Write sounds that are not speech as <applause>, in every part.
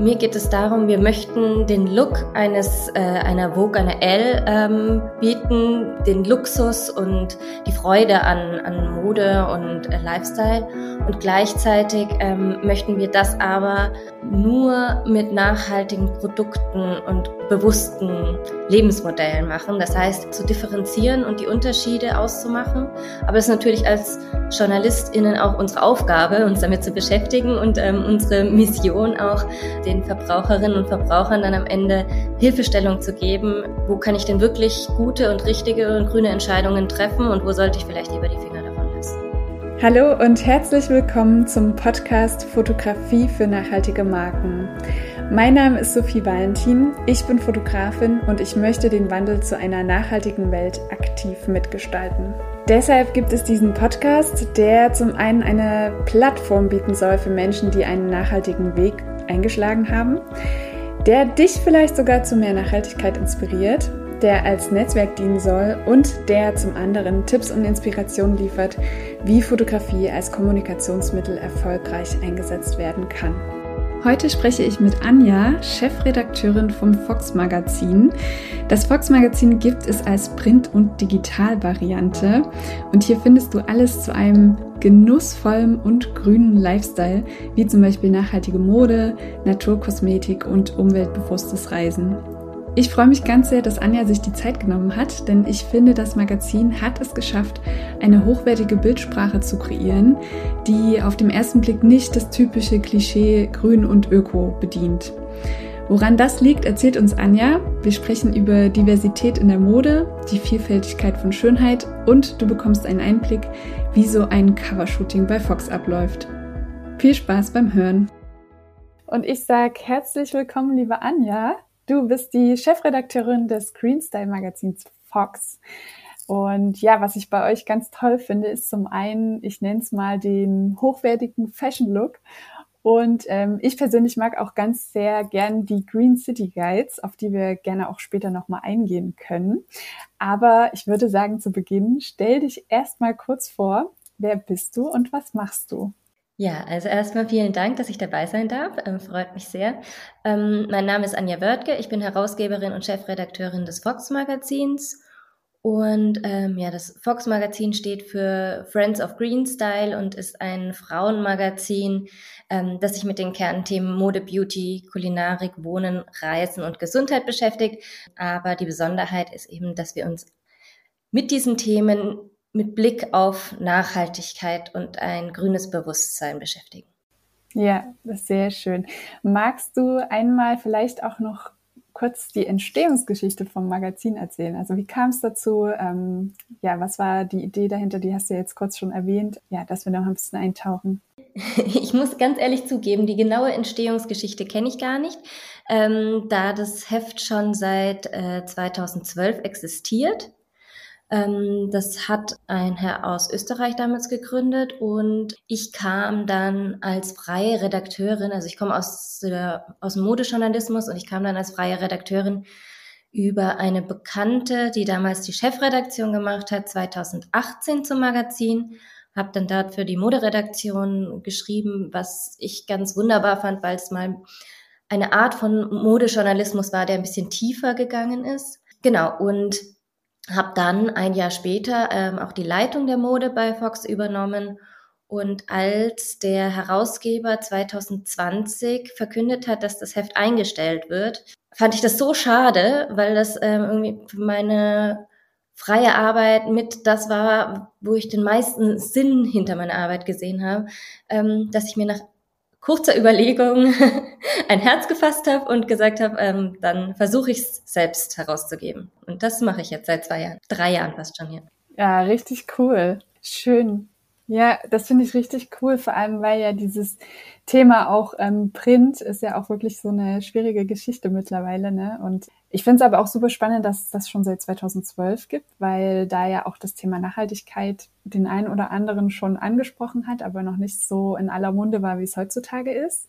Mir geht es darum, wir möchten den Look eines äh, einer Vogue, einer L ähm, bieten, den Luxus und die Freude an, an Mode und äh, Lifestyle. Und gleichzeitig ähm, möchten wir das aber nur mit nachhaltigen Produkten und bewussten Lebensmodellen machen. Das heißt, zu differenzieren und die Unterschiede auszumachen. Aber es ist natürlich als JournalistInnen auch unsere Aufgabe, uns damit zu beschäftigen und ähm, unsere Mission auch, den Verbraucherinnen und Verbrauchern dann am Ende Hilfestellung zu geben. Wo kann ich denn wirklich gute und richtige und grüne Entscheidungen treffen und wo sollte ich vielleicht lieber die Finger davon lassen? Hallo und herzlich willkommen zum Podcast Fotografie für nachhaltige Marken. Mein Name ist Sophie Valentin, ich bin Fotografin und ich möchte den Wandel zu einer nachhaltigen Welt aktiv mitgestalten. Deshalb gibt es diesen Podcast, der zum einen eine Plattform bieten soll für Menschen, die einen nachhaltigen Weg eingeschlagen haben, der dich vielleicht sogar zu mehr Nachhaltigkeit inspiriert, der als Netzwerk dienen soll und der zum anderen Tipps und Inspirationen liefert, wie Fotografie als Kommunikationsmittel erfolgreich eingesetzt werden kann. Heute spreche ich mit Anja, Chefredakteurin vom Fox Magazin. Das Fox Magazin gibt es als Print- und Digitalvariante und hier findest du alles zu einem genussvollen und grünen Lifestyle, wie zum Beispiel nachhaltige Mode, Naturkosmetik und umweltbewusstes Reisen. Ich freue mich ganz sehr, dass Anja sich die Zeit genommen hat, denn ich finde, das Magazin hat es geschafft, eine hochwertige Bildsprache zu kreieren, die auf den ersten Blick nicht das typische Klischee Grün und Öko bedient. Woran das liegt, erzählt uns Anja. Wir sprechen über Diversität in der Mode, die Vielfältigkeit von Schönheit und du bekommst einen Einblick, wie so ein Covershooting bei Fox abläuft. Viel Spaß beim Hören. Und ich sage herzlich willkommen, liebe Anja. Du bist die Chefredakteurin des Greenstyle Magazins Fox. Und ja, was ich bei euch ganz toll finde, ist zum einen, ich nenne es mal den hochwertigen Fashion Look. Und ähm, ich persönlich mag auch ganz sehr gern die Green City Guides, auf die wir gerne auch später nochmal eingehen können. Aber ich würde sagen, zu Beginn, stell dich erstmal kurz vor. Wer bist du und was machst du? Ja, also erstmal vielen Dank, dass ich dabei sein darf. Ähm, freut mich sehr. Ähm, mein Name ist Anja Wörtke. Ich bin Herausgeberin und Chefredakteurin des Fox Magazins. Und ähm, ja, das Fox Magazin steht für Friends of Green Style und ist ein Frauenmagazin, ähm, das sich mit den Kernthemen Mode, Beauty, Kulinarik, Wohnen, Reisen und Gesundheit beschäftigt. Aber die Besonderheit ist eben, dass wir uns mit diesen Themen mit Blick auf Nachhaltigkeit und ein grünes Bewusstsein beschäftigen. Ja, das ist sehr schön. Magst du einmal vielleicht auch noch kurz die Entstehungsgeschichte vom Magazin erzählen? Also wie kam es dazu? Ähm, ja, was war die Idee dahinter? Die hast du jetzt kurz schon erwähnt. Ja, dass wir noch ein bisschen eintauchen. <laughs> Ich muss ganz ehrlich zugeben, die genaue Entstehungsgeschichte kenne ich gar nicht, ähm, da das Heft schon seit äh, 2012 existiert. Ähm, das hat ein Herr aus Österreich damals gegründet und ich kam dann als freie Redakteurin, also ich komme aus, der, aus dem Modejournalismus und ich kam dann als freie Redakteurin über eine Bekannte, die damals die Chefredaktion gemacht hat, 2018 zum Magazin, habe dann dort für die Moderedaktion geschrieben, was ich ganz wunderbar fand, weil es mal eine Art von Modejournalismus war, der ein bisschen tiefer gegangen ist. Genau, und habe dann ein Jahr später ähm, auch die Leitung der Mode bei Fox übernommen. Und als der Herausgeber 2020 verkündet hat, dass das Heft eingestellt wird, fand ich das so schade, weil das ähm, irgendwie für meine freie Arbeit mit das war, wo ich den meisten Sinn hinter meiner Arbeit gesehen habe, ähm, dass ich mir nach kurzer Überlegung <laughs> ein Herz gefasst habe und gesagt habe, ähm, dann versuche ich es selbst herauszugeben. Und das mache ich jetzt seit zwei Jahren, drei Jahren fast schon hier. Ja, richtig cool. Schön. Ja, das finde ich richtig cool, vor allem weil ja dieses Thema auch ähm, Print ist ja auch wirklich so eine schwierige Geschichte mittlerweile. Ne? Und ich finde es aber auch super spannend, dass es das schon seit 2012 gibt, weil da ja auch das Thema Nachhaltigkeit den einen oder anderen schon angesprochen hat, aber noch nicht so in aller Munde war, wie es heutzutage ist.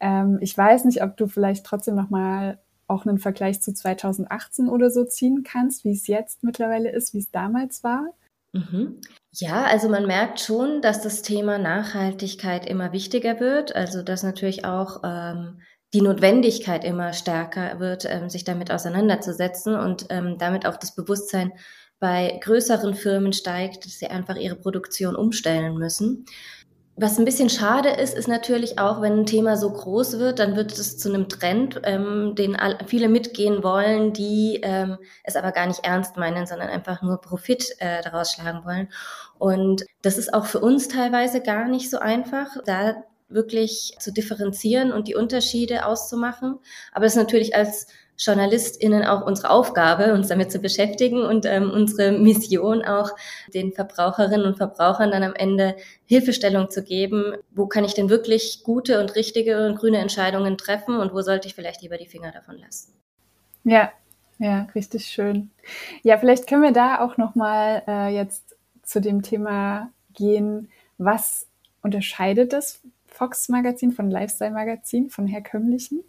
Ähm, ich weiß nicht, ob du vielleicht trotzdem noch mal auch einen Vergleich zu 2018 oder so ziehen kannst, wie es jetzt mittlerweile ist, wie es damals war. Mhm. Ja, also man merkt schon, dass das Thema Nachhaltigkeit immer wichtiger wird. Also dass natürlich auch ähm, die Notwendigkeit immer stärker wird, ähm, sich damit auseinanderzusetzen und ähm, damit auch das Bewusstsein bei größeren Firmen steigt, dass sie einfach ihre Produktion umstellen müssen. Was ein bisschen schade ist, ist natürlich auch, wenn ein Thema so groß wird, dann wird es zu einem Trend, ähm, den viele mitgehen wollen, die ähm, es aber gar nicht ernst meinen, sondern einfach nur Profit äh, daraus schlagen wollen. Und das ist auch für uns teilweise gar nicht so einfach, da wirklich zu differenzieren und die Unterschiede auszumachen. Aber es ist natürlich als JournalistInnen auch unsere Aufgabe, uns damit zu beschäftigen und ähm, unsere Mission auch, den Verbraucherinnen und Verbrauchern dann am Ende Hilfestellung zu geben. Wo kann ich denn wirklich gute und richtige und grüne Entscheidungen treffen und wo sollte ich vielleicht lieber die Finger davon lassen? Ja, ja, richtig schön. Ja, vielleicht können wir da auch nochmal äh, jetzt zu dem Thema gehen. Was unterscheidet das Fox-Magazin von Lifestyle-Magazin, von herkömmlichen?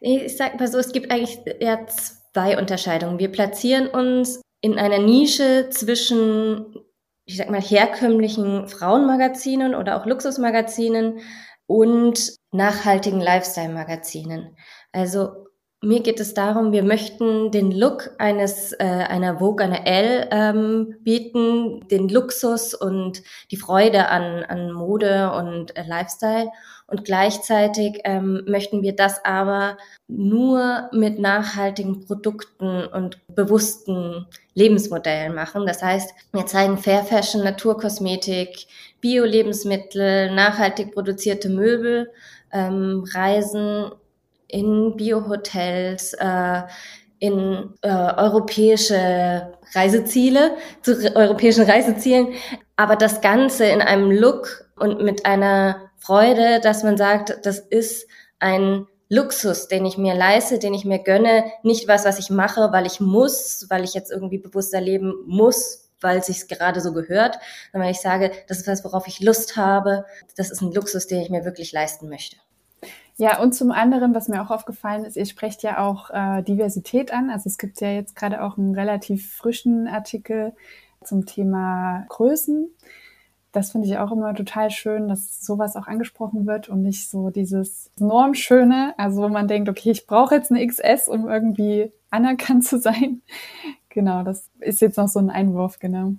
Ich sag mal so, es gibt eigentlich ja zwei Unterscheidungen. Wir platzieren uns in einer Nische zwischen, ich sag mal, herkömmlichen Frauenmagazinen oder auch Luxusmagazinen und nachhaltigen Lifestyle-Magazinen. Also mir geht es darum, wir möchten den Look eines äh, einer Vogue, einer L ähm, bieten, den Luxus und die Freude an, an Mode und äh, Lifestyle. Und gleichzeitig ähm, möchten wir das aber nur mit nachhaltigen Produkten und bewussten Lebensmodellen machen. Das heißt, wir zeigen Fair Fashion, Naturkosmetik, Bio-Lebensmittel, nachhaltig produzierte Möbel, ähm, Reisen in Biohotels, äh, in äh, europäische Reiseziele, zu europäischen Reisezielen, aber das Ganze in einem Look und mit einer Freude, dass man sagt, das ist ein Luxus, den ich mir leiste, den ich mir gönne, nicht was, was ich mache, weil ich muss, weil ich jetzt irgendwie bewusster leben muss, weil es sich gerade so gehört, sondern ich sage, das ist was, worauf ich Lust habe, das ist ein Luxus, den ich mir wirklich leisten möchte. Ja, und zum anderen, was mir auch aufgefallen ist, ihr sprecht ja auch äh, Diversität an. Also es gibt ja jetzt gerade auch einen relativ frischen Artikel zum Thema Größen. Das finde ich auch immer total schön, dass sowas auch angesprochen wird und nicht so dieses Normschöne, also wo man denkt, okay, ich brauche jetzt eine XS, um irgendwie anerkannt zu sein. <laughs> Genau, das ist jetzt noch so ein Einwurf, genau.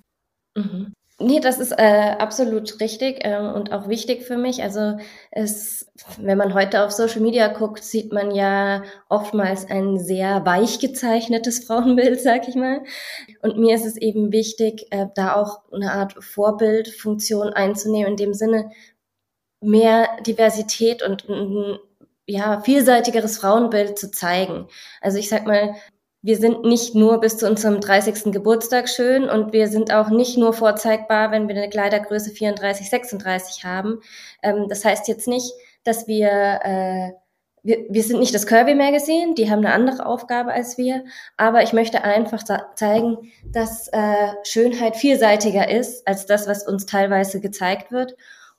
Mhm. Nee, das ist äh, absolut richtig äh, und auch wichtig für mich. Also es, wenn man heute auf Social Media guckt, sieht man ja oftmals ein sehr weich gezeichnetes <laughs> Frauenbild, sag ich mal. Und mir ist es eben wichtig, äh, da auch eine Art Vorbildfunktion einzunehmen, in dem Sinne mehr Diversität und ein ja, vielseitigeres Frauenbild zu zeigen. Also ich sag mal, wir sind nicht nur bis zu unserem 30. Geburtstag schön und wir sind auch nicht nur vorzeigbar, wenn wir eine Kleidergröße 34, 36 haben. Ähm, das heißt jetzt nicht, dass wir, äh, wir, wir sind nicht das Curvy Magazine, die haben eine andere Aufgabe als wir, aber ich möchte einfach zeigen, dass äh, Schönheit vielseitiger ist als das, was uns teilweise gezeigt wird.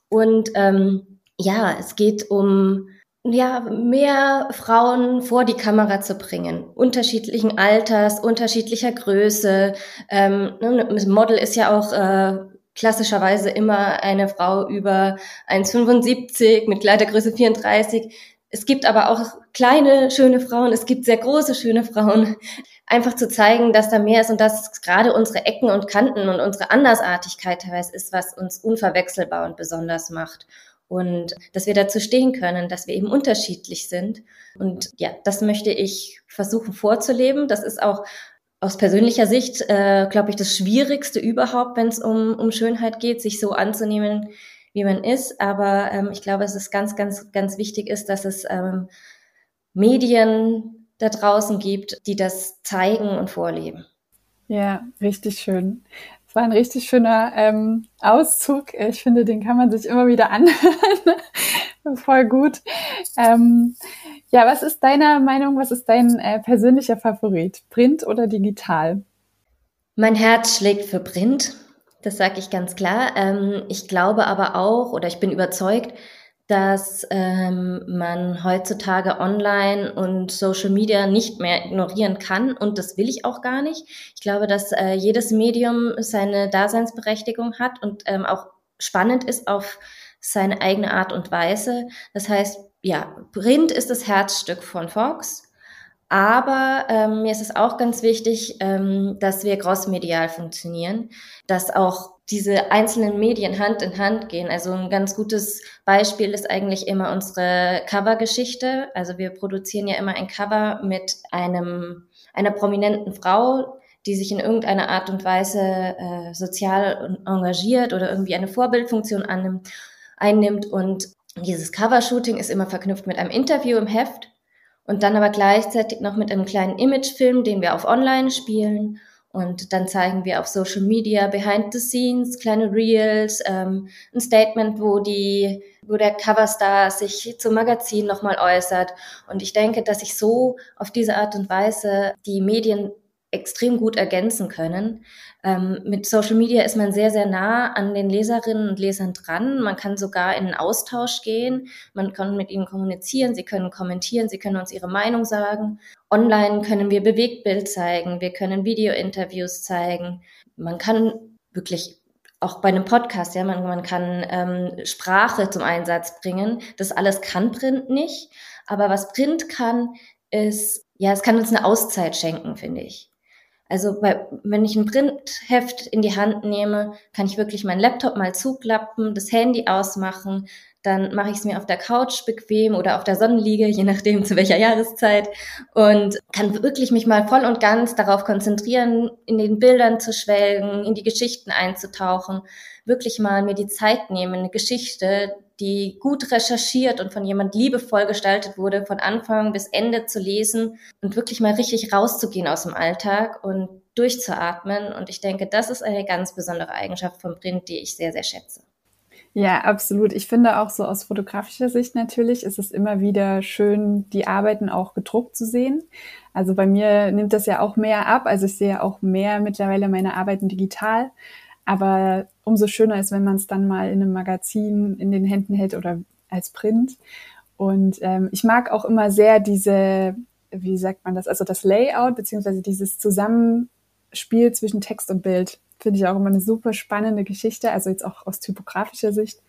Und ähm, ja, es geht um ja, mehr Frauen vor die Kamera zu bringen, unterschiedlichen Alters, unterschiedlicher Größe. Ähm, ne, Model ist ja auch äh, klassischerweise immer eine Frau über 1,75 mit Kleidergröße 34. Es gibt aber auch kleine, schöne Frauen, es gibt sehr große, schöne Frauen. Einfach zu zeigen, dass da mehr ist und dass gerade unsere Ecken und Kanten und unsere Andersartigkeit teilweise ist, was uns unverwechselbar und besonders macht und dass wir dazu stehen können, dass wir eben unterschiedlich sind. Und ja, das möchte ich versuchen vorzuleben. Das ist auch aus persönlicher Sicht, äh, glaube ich, das Schwierigste überhaupt, wenn es um, um Schönheit geht, sich so anzunehmen, wie man ist. Aber ähm, ich glaube, es ist ganz, ganz, ganz wichtig ist, dass es ähm, Medien da draußen gibt, die das zeigen und vorleben. Ja, richtig schön. Es war ein richtig schöner ähm, Auszug. Ich finde, den kann man sich immer wieder anhören. <laughs> Voll gut. Ähm, ja, was ist deiner Meinung, was ist dein äh, persönlicher Favorit? Print oder digital? Mein Herz schlägt für Print. Das sage ich ganz klar. Ähm, ich glaube aber auch oder ich bin überzeugt, dass ähm, man heutzutage online und Social Media nicht mehr ignorieren kann und das will ich auch gar nicht. Ich glaube, dass äh, jedes Medium seine Daseinsberechtigung hat und ähm, auch spannend ist auf seine eigene Art und Weise. Das heißt, ja, Print ist das Herzstück von Fox. Aber ähm, mir ist es auch ganz wichtig, ähm, dass wir crossmedial funktionieren, dass auch diese einzelnen Medien Hand in Hand gehen. Also ein ganz gutes Beispiel ist eigentlich immer unsere Covergeschichte. Also wir produzieren ja immer ein Cover mit einem einer prominenten Frau, die sich in irgendeiner Art und Weise äh, sozial engagiert oder irgendwie eine Vorbildfunktion annimmt, einnimmt. Und dieses Covershooting ist immer verknüpft mit einem Interview im Heft und dann aber gleichzeitig noch mit einem kleinen Imagefilm, den wir auf Online spielen. Und dann zeigen wir auf Social Media Behind the Scenes, kleine Reels, ähm, ein Statement, wo die, wo der Coverstar sich zum Magazin nochmal äußert. Und ich denke, dass ich so auf diese Art und Weise die Medien extrem gut ergänzen können. Ähm, mit Social Media ist man sehr, sehr nah an den Leserinnen und Lesern dran. Man kann sogar in einen Austausch gehen. Man kann mit ihnen kommunizieren. Sie können kommentieren. Sie können uns ihre Meinung sagen. Online können wir Bewegtbild zeigen. Wir können Video-Interviews zeigen. Man kann wirklich auch bei einem Podcast, ja, man, man kann ähm, Sprache zum Einsatz bringen. Das alles kann Print nicht. Aber was Print kann, ist, ja, es kann uns eine Auszeit schenken, finde ich. Also bei, wenn ich ein Printheft in die Hand nehme, kann ich wirklich meinen Laptop mal zuklappen, das Handy ausmachen, dann mache ich es mir auf der Couch bequem oder auf der Sonnenliege, je nachdem <laughs> zu welcher Jahreszeit und kann wirklich mich mal voll und ganz darauf konzentrieren, in den Bildern zu schwelgen, in die Geschichten einzutauchen, wirklich mal mir die Zeit nehmen, eine Geschichte, die gut recherchiert und von jemand liebevoll gestaltet wurde, von Anfang bis Ende zu lesen und wirklich mal richtig rauszugehen aus dem Alltag und durchzuatmen. Und ich denke, das ist eine ganz besondere Eigenschaft von Print, die ich sehr, sehr schätze. Ja, absolut. Ich finde auch so aus fotografischer Sicht natürlich ist es immer wieder schön, die Arbeiten auch gedruckt zu sehen. Also bei mir nimmt das ja auch mehr ab. Also ich sehe auch mehr mittlerweile meine Arbeiten digital. Aber umso schöner ist, wenn man es dann mal in einem Magazin in den Händen hält oder als Print. Und ähm, ich mag auch immer sehr diese, wie sagt man das, also das Layout beziehungsweise dieses Zusammenspiel zwischen Text und Bild. Finde ich auch immer eine super spannende Geschichte, also jetzt auch aus typografischer Sicht,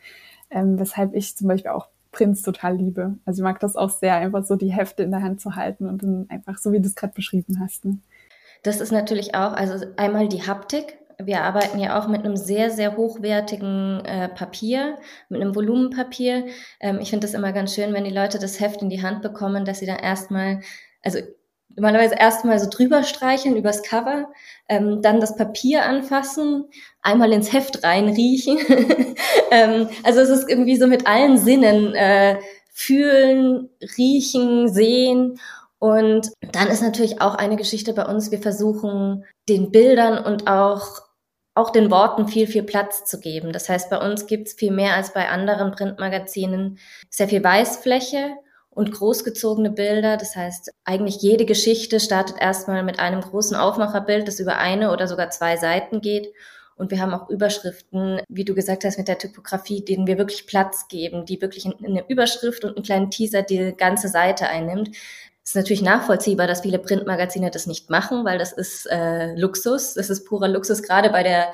ähm, weshalb ich zum Beispiel auch Prints total liebe. Also ich mag das auch sehr, einfach so die Hefte in der Hand zu halten und dann einfach so, wie du es gerade beschrieben hast. Ne? Das ist natürlich auch, also einmal die Haptik, wir arbeiten ja auch mit einem sehr, sehr hochwertigen äh, Papier, mit einem Volumenpapier. Ähm, ich finde das immer ganz schön, wenn die Leute das Heft in die Hand bekommen, dass sie dann erstmal, also normalerweise erstmal so drüber streicheln übers Cover, ähm, dann das Papier anfassen, einmal ins Heft reinriechen. <laughs> ähm, also es ist irgendwie so mit allen Sinnen äh, fühlen, riechen, sehen und dann ist natürlich auch eine Geschichte bei uns, wir versuchen den Bildern und auch auch den Worten viel, viel Platz zu geben. Das heißt, bei uns gibt es viel mehr als bei anderen Printmagazinen sehr viel Weißfläche und großgezogene Bilder. Das heißt, eigentlich jede Geschichte startet erstmal mit einem großen Aufmacherbild, das über eine oder sogar zwei Seiten geht. Und wir haben auch Überschriften, wie du gesagt hast, mit der Typografie, denen wir wirklich Platz geben, die wirklich eine Überschrift und einen kleinen Teaser die ganze Seite einnimmt. Ist natürlich nachvollziehbar, dass viele Printmagazine das nicht machen, weil das ist äh, Luxus, das ist purer Luxus. Gerade bei der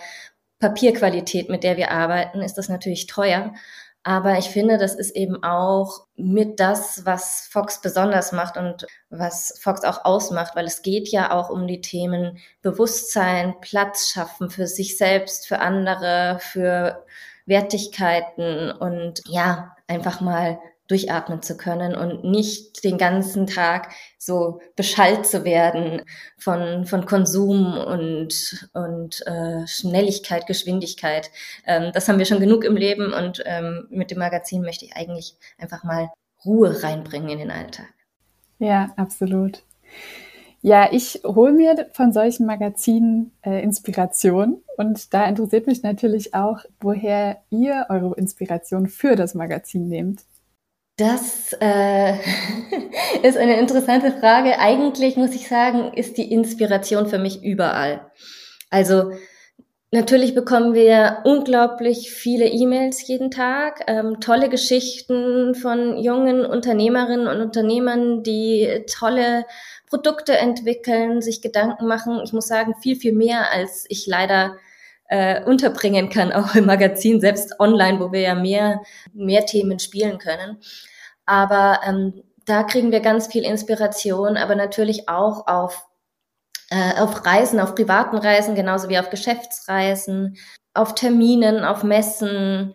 Papierqualität, mit der wir arbeiten, ist das natürlich teuer. Aber ich finde, das ist eben auch mit das, was Fox besonders macht und was Fox auch ausmacht, weil es geht ja auch um die Themen Bewusstsein, Platz schaffen für sich selbst, für andere, für Wertigkeiten und ja, einfach mal durchatmen zu können und nicht den ganzen Tag so beschallt zu werden von, von Konsum und, und äh, Schnelligkeit, Geschwindigkeit. Ähm, das haben wir schon genug im Leben und ähm, mit dem Magazin möchte ich eigentlich einfach mal Ruhe reinbringen in den Alltag. Ja, absolut. Ja, ich hole mir von solchen Magazinen äh, Inspiration und da interessiert mich natürlich auch, woher ihr eure Inspiration für das Magazin nehmt. Das äh, <laughs> ist eine interessante Frage. Eigentlich muss ich sagen, ist die Inspiration für mich überall. Also natürlich bekommen wir unglaublich viele E-Mails jeden Tag, ähm, tolle Geschichten von jungen Unternehmerinnen und Unternehmern, die tolle Produkte entwickeln, sich Gedanken machen. Ich muss sagen, viel, viel mehr, als ich leider äh, unterbringen kann, <laughs> auch im Magazin, selbst online, wo wir ja mehr, mehr Themen spielen können. Aber ähm, da kriegen wir ganz viel Inspiration, aber natürlich auch auf, äh, auf Reisen, auf privaten Reisen, genauso wie auf Geschäftsreisen, auf Terminen, auf Messen.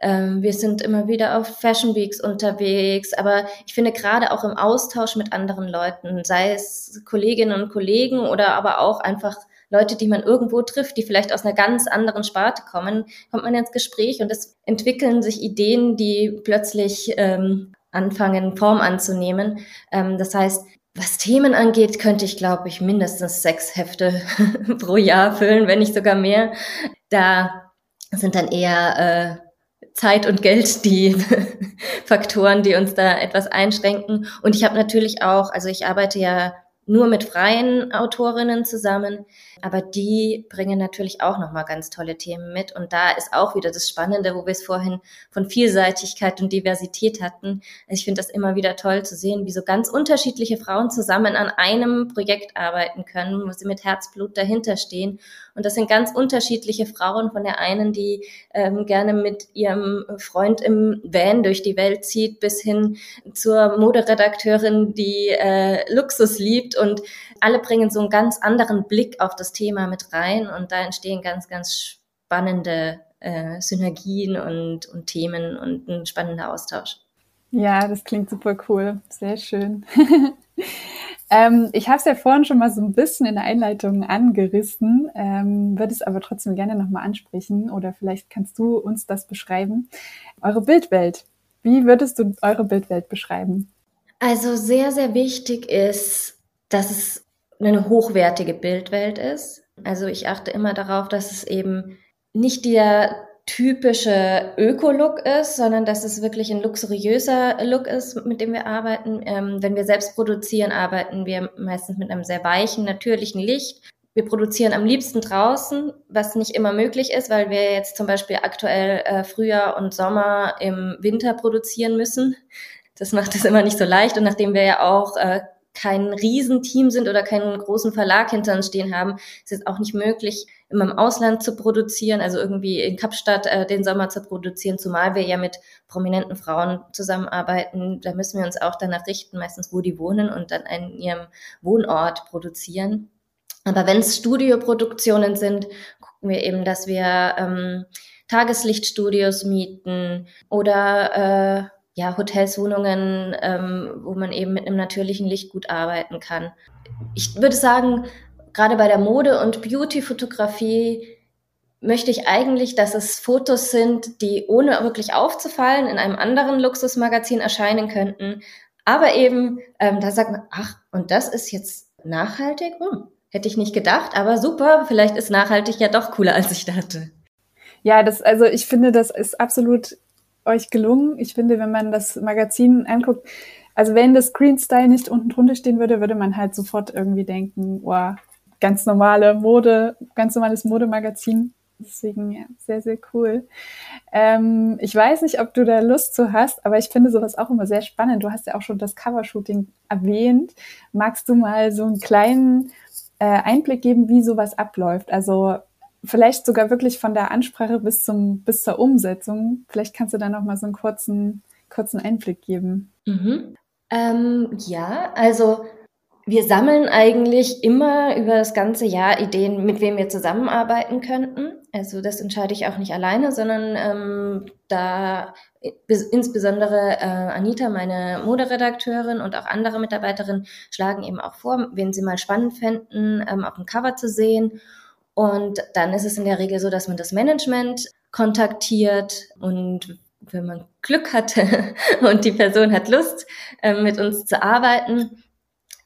Ähm, wir sind immer wieder auf Fashion Weeks unterwegs, aber ich finde gerade auch im Austausch mit anderen Leuten, sei es Kolleginnen und Kollegen oder aber auch einfach Leute, die man irgendwo trifft, die vielleicht aus einer ganz anderen Sparte kommen, kommt man ins Gespräch und es entwickeln sich Ideen, die plötzlich ähm, anfangen, Form anzunehmen. Ähm, das heißt, was Themen angeht, könnte ich, glaube ich, mindestens sechs Hefte <laughs> pro Jahr füllen, wenn nicht sogar mehr. Da sind dann eher äh, Zeit und Geld die <laughs> Faktoren, die uns da etwas einschränken. Und ich habe natürlich auch, also ich arbeite ja nur mit freien Autorinnen zusammen, aber die bringen natürlich auch noch mal ganz tolle Themen mit. Und da ist auch wieder das Spannende, wo wir es vorhin von Vielseitigkeit und Diversität hatten. Ich finde das immer wieder toll zu sehen, wie so ganz unterschiedliche Frauen zusammen an einem Projekt arbeiten können, wo sie mit Herzblut dahinter stehen. Und das sind ganz unterschiedliche Frauen von der einen, die ähm, gerne mit ihrem Freund im Van durch die Welt zieht, bis hin zur Moderedakteurin, die äh, Luxus liebt. Und alle bringen so einen ganz anderen Blick auf das Thema mit rein und da entstehen ganz, ganz spannende äh, Synergien und, und Themen und ein spannender Austausch. Ja, das klingt super cool. Sehr schön. <laughs> ähm, ich habe es ja vorhin schon mal so ein bisschen in der Einleitung angerissen, ähm, würde es aber trotzdem gerne nochmal ansprechen oder vielleicht kannst du uns das beschreiben. Eure Bildwelt. Wie würdest du eure Bildwelt beschreiben? Also sehr, sehr wichtig ist, dass es eine hochwertige Bildwelt ist. Also ich achte immer darauf, dass es eben nicht der typische Öko-Look ist, sondern dass es wirklich ein luxuriöser Look ist, mit dem wir arbeiten. Ähm, wenn wir selbst produzieren, arbeiten wir meistens mit einem sehr weichen, natürlichen Licht. Wir produzieren am liebsten draußen, was nicht immer möglich ist, weil wir jetzt zum Beispiel aktuell äh, Frühjahr und Sommer im Winter produzieren müssen. Das macht es immer nicht so leicht. Und nachdem wir ja auch äh, kein Riesenteam sind oder keinen großen Verlag hinter uns stehen haben, ist es auch nicht möglich, immer im Ausland zu produzieren, also irgendwie in Kapstadt äh, den Sommer zu produzieren, zumal wir ja mit prominenten Frauen zusammenarbeiten. Da müssen wir uns auch danach richten, meistens wo die wohnen und dann in ihrem Wohnort produzieren. Aber wenn es Studioproduktionen sind, gucken wir eben, dass wir ähm, Tageslichtstudios mieten oder äh, ja, Hotels, Wohnungen, ähm, wo man eben mit einem natürlichen Licht gut arbeiten kann. Ich würde sagen, gerade bei der Mode- und Beauty-Fotografie möchte ich eigentlich, dass es Fotos sind, die ohne wirklich aufzufallen in einem anderen Luxusmagazin erscheinen könnten. Aber eben, ähm, da sagt man, ach, und das ist jetzt nachhaltig? Hm, hätte ich nicht gedacht, aber super, vielleicht ist nachhaltig ja doch cooler, als ich dachte. Ja, das, also ich finde, das ist absolut euch gelungen. Ich finde, wenn man das Magazin anguckt, also wenn das Screen Style nicht unten drunter stehen würde, würde man halt sofort irgendwie denken, wow, ganz normale Mode, ganz normales Modemagazin. Deswegen ja, sehr, sehr cool. Ähm, ich weiß nicht, ob du da Lust zu hast, aber ich finde sowas auch immer sehr spannend. Du hast ja auch schon das Covershooting erwähnt. Magst du mal so einen kleinen äh, Einblick geben, wie sowas abläuft? Also vielleicht sogar wirklich von der Ansprache bis zum bis zur Umsetzung. Vielleicht kannst du da noch mal so einen kurzen kurzen Einblick geben. Mhm. Ähm, ja, also wir sammeln eigentlich immer über das ganze Jahr Ideen, mit wem wir zusammenarbeiten könnten. Also das entscheide ich auch nicht alleine, sondern ähm, da insbesondere äh, Anita, meine Moderedakteurin und auch andere Mitarbeiterinnen schlagen eben auch vor, wen sie mal spannend fänden, ähm, auf dem Cover zu sehen. Und dann ist es in der Regel so, dass man das Management kontaktiert und wenn man Glück hatte <laughs> und die Person hat Lust, äh, mit uns zu arbeiten,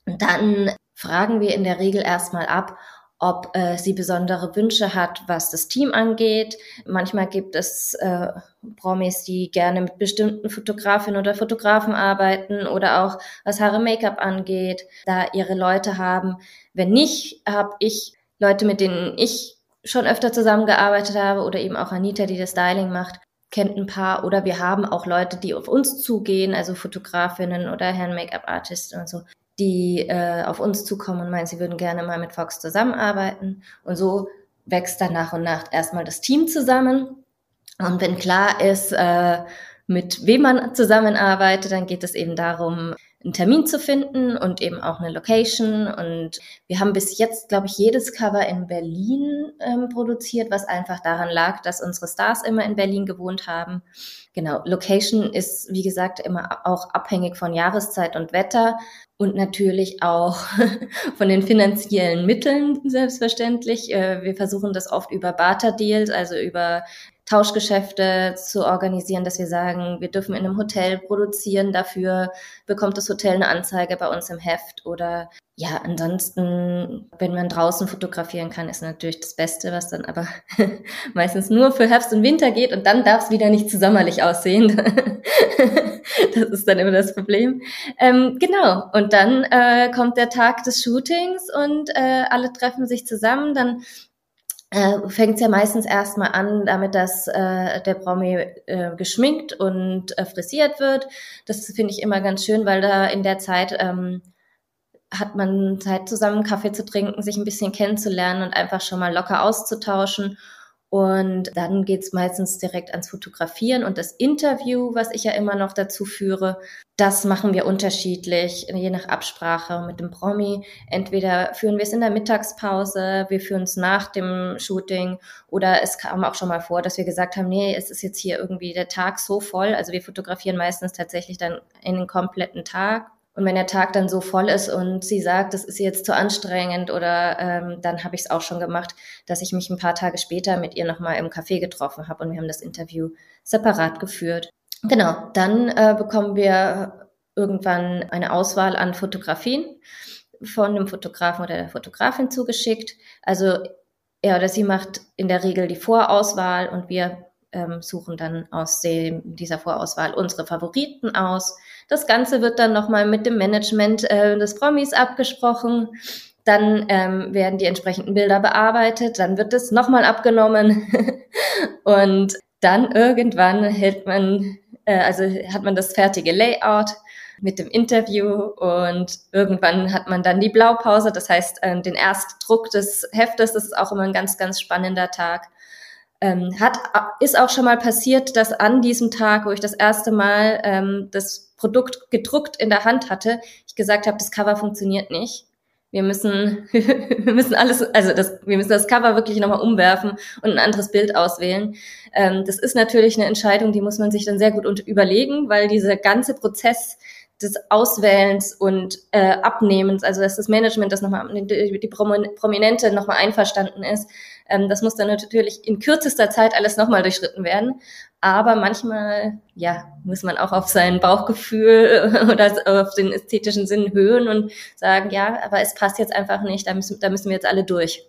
dann fragen wir in der Regel erstmal ab, ob äh, sie besondere Wünsche hat, was das Team angeht. Manchmal gibt es äh, Promis, die gerne mit bestimmten Fotografinnen oder Fotografen arbeiten oder auch was Haare Make-up angeht, da ihre Leute haben. Wenn nicht, habe ich Leute, mit denen ich schon öfter zusammengearbeitet habe oder eben auch Anita, die das Styling macht, kennt ein paar oder wir haben auch Leute, die auf uns zugehen, also Fotografinnen oder Herren Make-up-Artisten und so, die äh, auf uns zukommen und meinen, sie würden gerne mal mit Fox zusammenarbeiten. Und so wächst dann nach und nach erstmal das Team zusammen. Und wenn klar ist, äh, mit wem man zusammenarbeitet. Dann geht es eben darum, einen Termin zu finden und eben auch eine Location. Und wir haben bis jetzt, glaube ich, jedes Cover in Berlin ähm, produziert, was einfach daran lag, dass unsere Stars immer in Berlin gewohnt haben. Genau, Location ist, wie gesagt, immer auch abhängig von Jahreszeit und Wetter und natürlich auch <laughs> von den finanziellen Mitteln, selbstverständlich. Äh, wir versuchen das oft über Barter-Deals, also über Tauschgeschäfte zu organisieren, dass wir sagen, wir dürfen in einem Hotel produzieren, dafür bekommt das Hotel eine Anzeige bei uns im Heft oder ja, ansonsten, wenn man draußen fotografieren kann, ist natürlich das Beste, was dann aber <laughs> meistens nur für Herbst und Winter geht und dann darf es wieder nicht zu sommerlich aussehen. <laughs> das ist dann immer das Problem. Ähm, genau, und dann äh, kommt der Tag des Shootings und äh, alle treffen sich zusammen, dann äh, fängt ja meistens erstmal an, damit dass äh, der Promi äh, geschminkt und äh, frisiert wird. Das finde ich immer ganz schön, weil da in der Zeit ähm, hat man Zeit zusammen Kaffee zu trinken, sich ein bisschen kennenzulernen und einfach schon mal locker auszutauschen. Und dann geht's meistens direkt ans Fotografieren und das Interview, was ich ja immer noch dazu führe, das machen wir unterschiedlich, je nach Absprache mit dem Promi. Entweder führen wir es in der Mittagspause, wir führen es nach dem Shooting oder es kam auch schon mal vor, dass wir gesagt haben, nee, es ist jetzt hier irgendwie der Tag so voll. Also wir fotografieren meistens tatsächlich dann in den kompletten Tag und wenn der Tag dann so voll ist und sie sagt, das ist jetzt zu anstrengend oder ähm, dann habe ich es auch schon gemacht, dass ich mich ein paar Tage später mit ihr nochmal im Café getroffen habe und wir haben das Interview separat geführt. Genau, dann äh, bekommen wir irgendwann eine Auswahl an Fotografien von dem Fotografen oder der Fotografin zugeschickt. Also er oder sie macht in der Regel die Vorauswahl und wir ähm, suchen dann aus dem, dieser Vorauswahl unsere Favoriten aus. Das Ganze wird dann nochmal mit dem Management äh, des Promis abgesprochen. Dann ähm, werden die entsprechenden Bilder bearbeitet, dann wird es nochmal abgenommen <laughs> und dann irgendwann hält man, äh, also hat man das fertige Layout mit dem Interview und irgendwann hat man dann die Blaupause, das heißt äh, den Erstdruck des Heftes, das ist auch immer ein ganz, ganz spannender Tag. Ähm, hat, ist auch schon mal passiert, dass an diesem Tag, wo ich das erste Mal ähm, das Produkt gedruckt in der Hand hatte, ich gesagt habe, das Cover funktioniert nicht. Wir müssen, <laughs> wir müssen alles, also das, wir müssen das Cover wirklich nochmal umwerfen und ein anderes Bild auswählen. Ähm, das ist natürlich eine Entscheidung, die muss man sich dann sehr gut überlegen, weil dieser ganze Prozess des Auswählens und äh, Abnehmens, also dass das Management, das nochmal die, die Prominente nochmal einverstanden ist, ähm, das muss dann natürlich in kürzester Zeit alles nochmal durchschritten werden. Aber manchmal, ja, muss man auch auf sein Bauchgefühl <laughs> oder auf den ästhetischen Sinn hören und sagen, ja, aber es passt jetzt einfach nicht, da müssen, da müssen wir jetzt alle durch.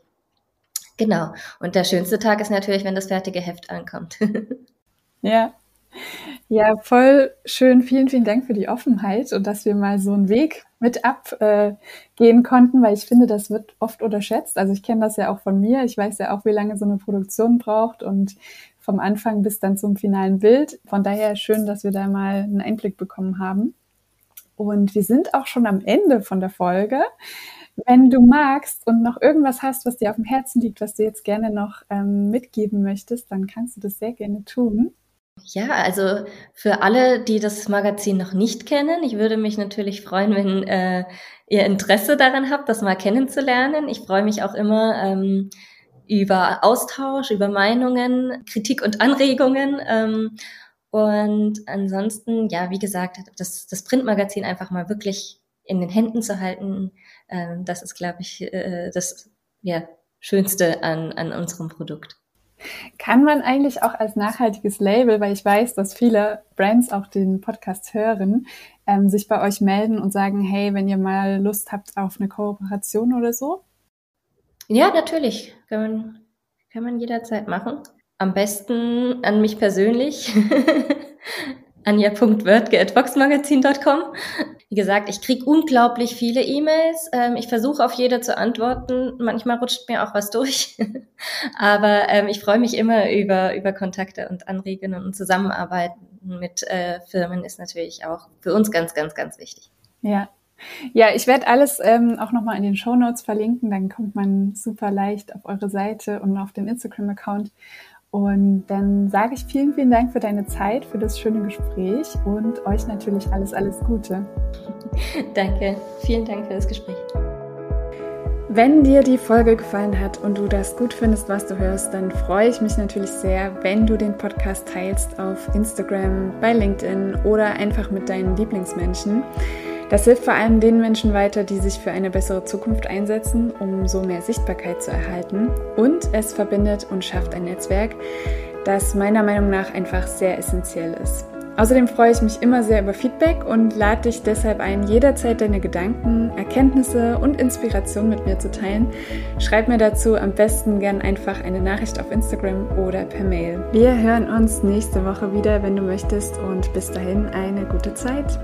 Genau. Und der schönste Tag ist natürlich, wenn das fertige Heft ankommt. <laughs> ja, ja, voll schön. Vielen, vielen Dank für die Offenheit und dass wir mal so einen Weg mit abgehen äh, konnten, weil ich finde, das wird oft unterschätzt. Also ich kenne das ja auch von mir. Ich weiß ja auch, wie lange so eine Produktion braucht und vom Anfang bis dann zum finalen Bild. Von daher schön, dass wir da mal einen Einblick bekommen haben. Und wir sind auch schon am Ende von der Folge. Wenn du magst und noch irgendwas hast, was dir auf dem Herzen liegt, was du jetzt gerne noch ähm, mitgeben möchtest, dann kannst du das sehr gerne tun. Ja, also für alle, die das Magazin noch nicht kennen, ich würde mich natürlich freuen, wenn äh, ihr Interesse daran habt, das mal kennenzulernen. Ich freue mich auch immer ähm, über Austausch, über Meinungen, Kritik und Anregungen. Ähm, und ansonsten, ja, wie gesagt, das, das Printmagazin einfach mal wirklich in den Händen zu halten, äh, das ist, glaube ich, äh, das ja, Schönste an, an unserem Produkt. Kann man eigentlich auch als nachhaltiges Label, weil ich weiß, dass viele Brands auch den Podcast hören, ähm, sich bei euch melden und sagen, hey, wenn ihr mal Lust habt auf eine Kooperation oder so? Ja, natürlich. Kann man, kann man jederzeit machen. Am besten an mich persönlich. <laughs> anja.wörtge.voxmagazin.com. Wie gesagt, ich kriege unglaublich viele E-Mails. Ähm, ich versuche auf jede zu antworten. Manchmal rutscht mir auch was durch. <laughs> Aber ähm, ich freue mich immer über, über Kontakte und Anregungen und Zusammenarbeiten mit äh, Firmen ist natürlich auch für uns ganz, ganz, ganz wichtig. Ja, ja, ich werde alles ähm, auch nochmal in den Show Notes verlinken. Dann kommt man super leicht auf eure Seite und auf den Instagram-Account. Und dann sage ich vielen, vielen Dank für deine Zeit, für das schöne Gespräch und euch natürlich alles, alles Gute. <laughs> Danke. Vielen Dank für das Gespräch. Wenn dir die Folge gefallen hat und du das gut findest, was du hörst, dann freue ich mich natürlich sehr, wenn du den Podcast teilst auf Instagram, bei LinkedIn oder einfach mit deinen Lieblingsmenschen. Das hilft vor allem den Menschen weiter, die sich für eine bessere Zukunft einsetzen, um so mehr Sichtbarkeit zu erhalten. Und es verbindet und schafft ein Netzwerk, das meiner Meinung nach einfach sehr essentiell ist. Außerdem freue ich mich immer sehr über Feedback und lade dich deshalb ein, jederzeit deine Gedanken, Erkenntnisse und Inspiration mit mir zu teilen. Schreib mir dazu am besten gern einfach eine Nachricht auf Instagram oder per Mail. Wir hören uns nächste Woche wieder, wenn du möchtest und bis dahin eine gute Zeit.